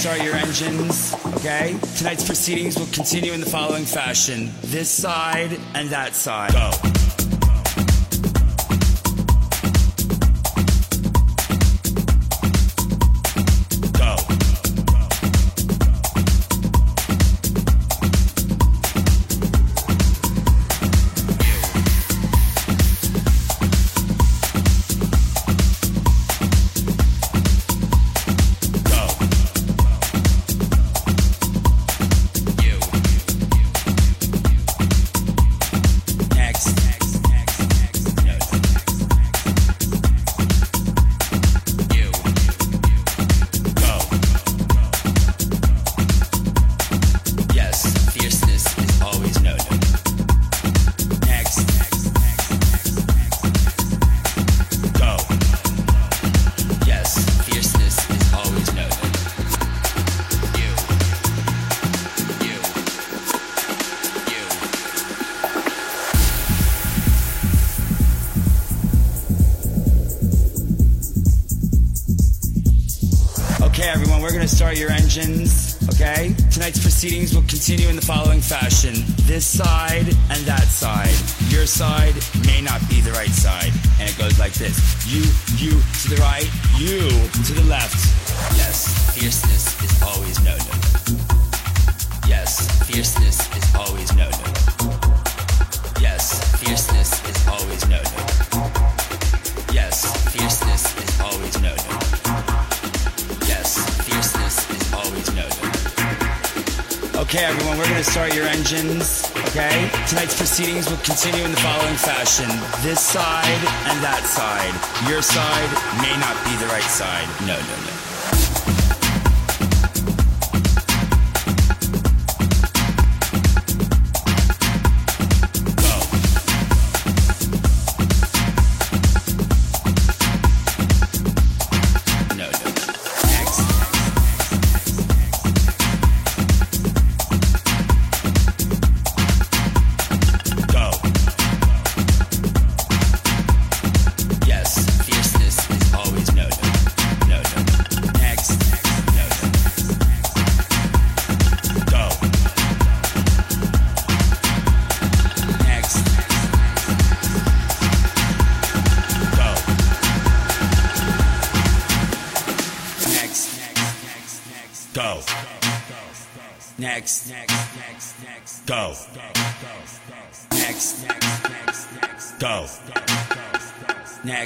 start your engines, okay? Tonight's proceedings will continue in the following fashion this side and that side. Go. continue in the following fashion this side and that side. Your side may not be the right side. No, no, no.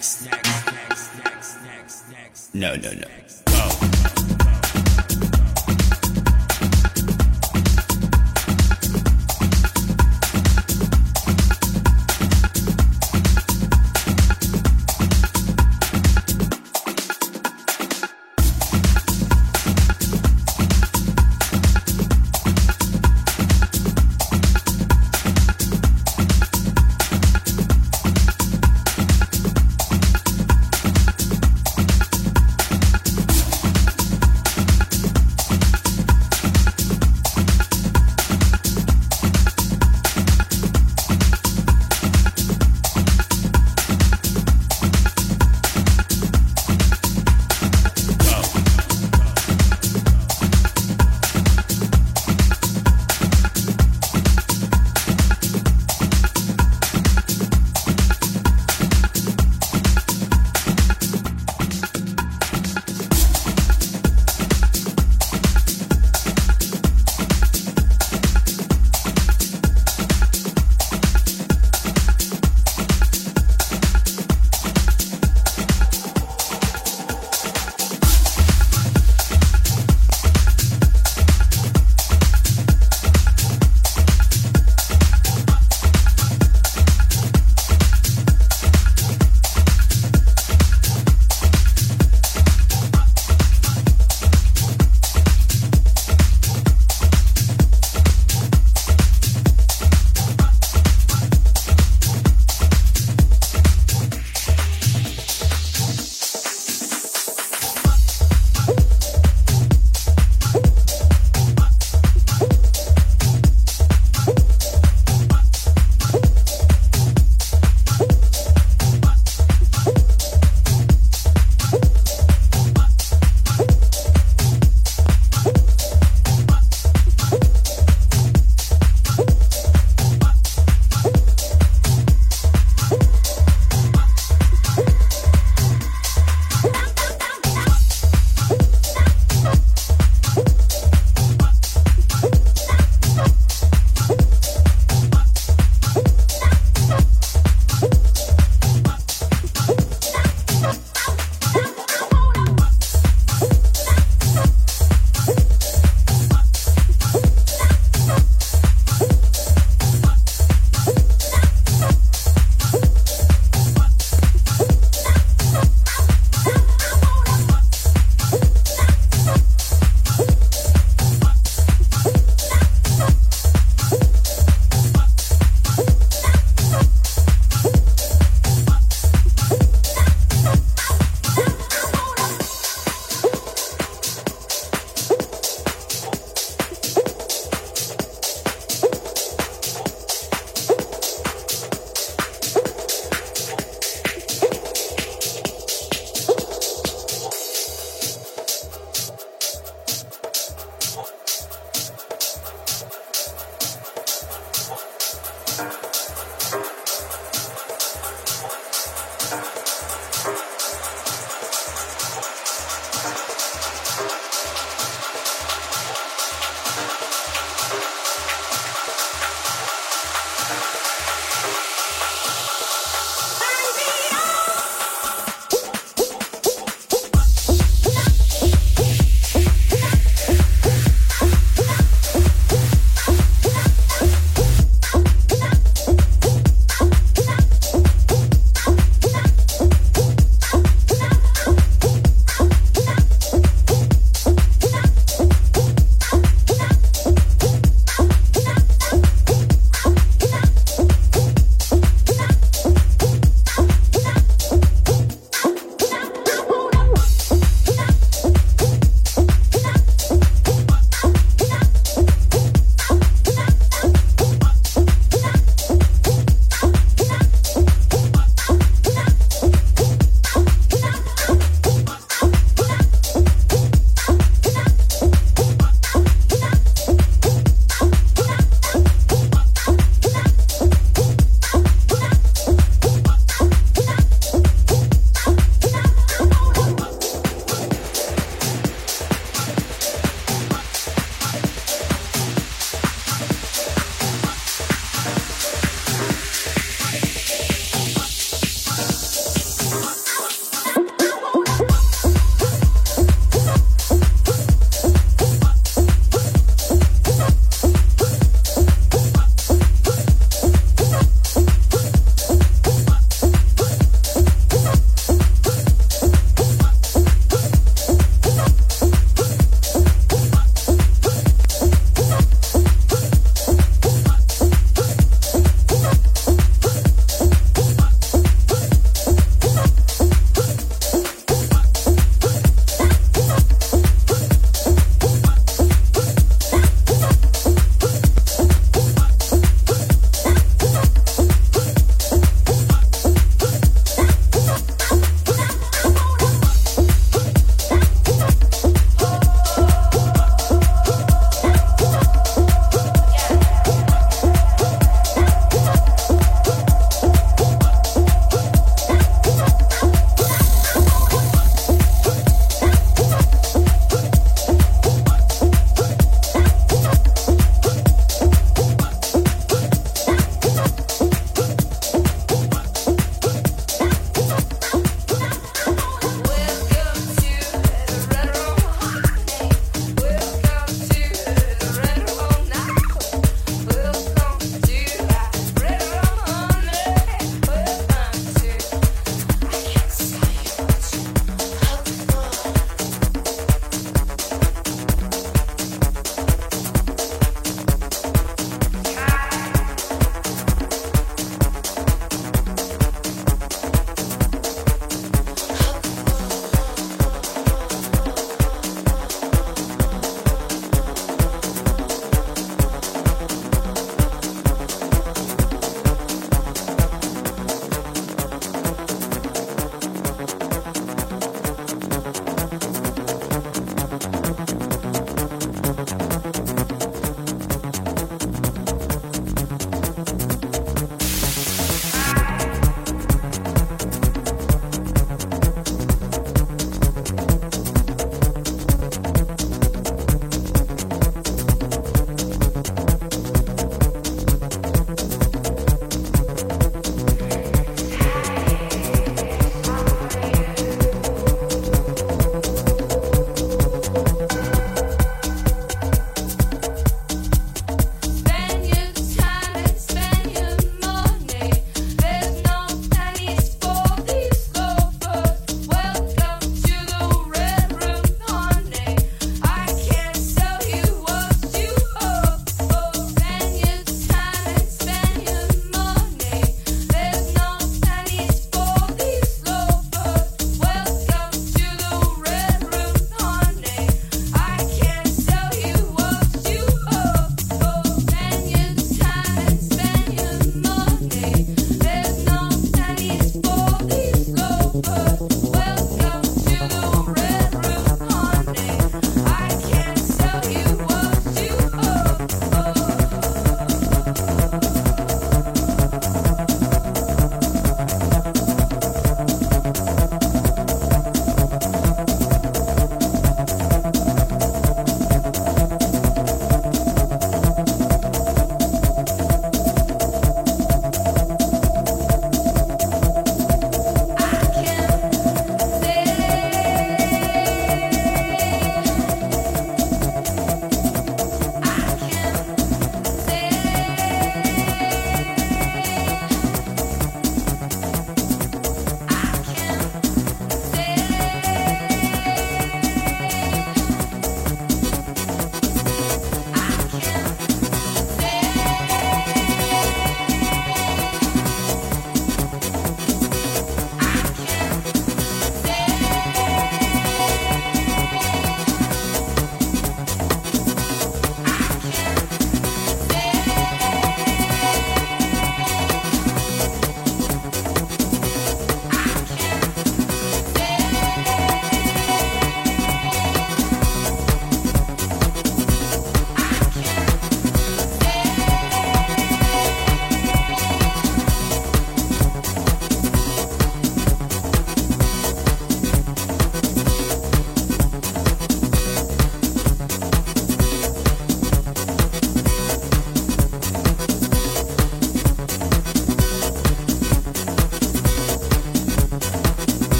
next. No, no, no.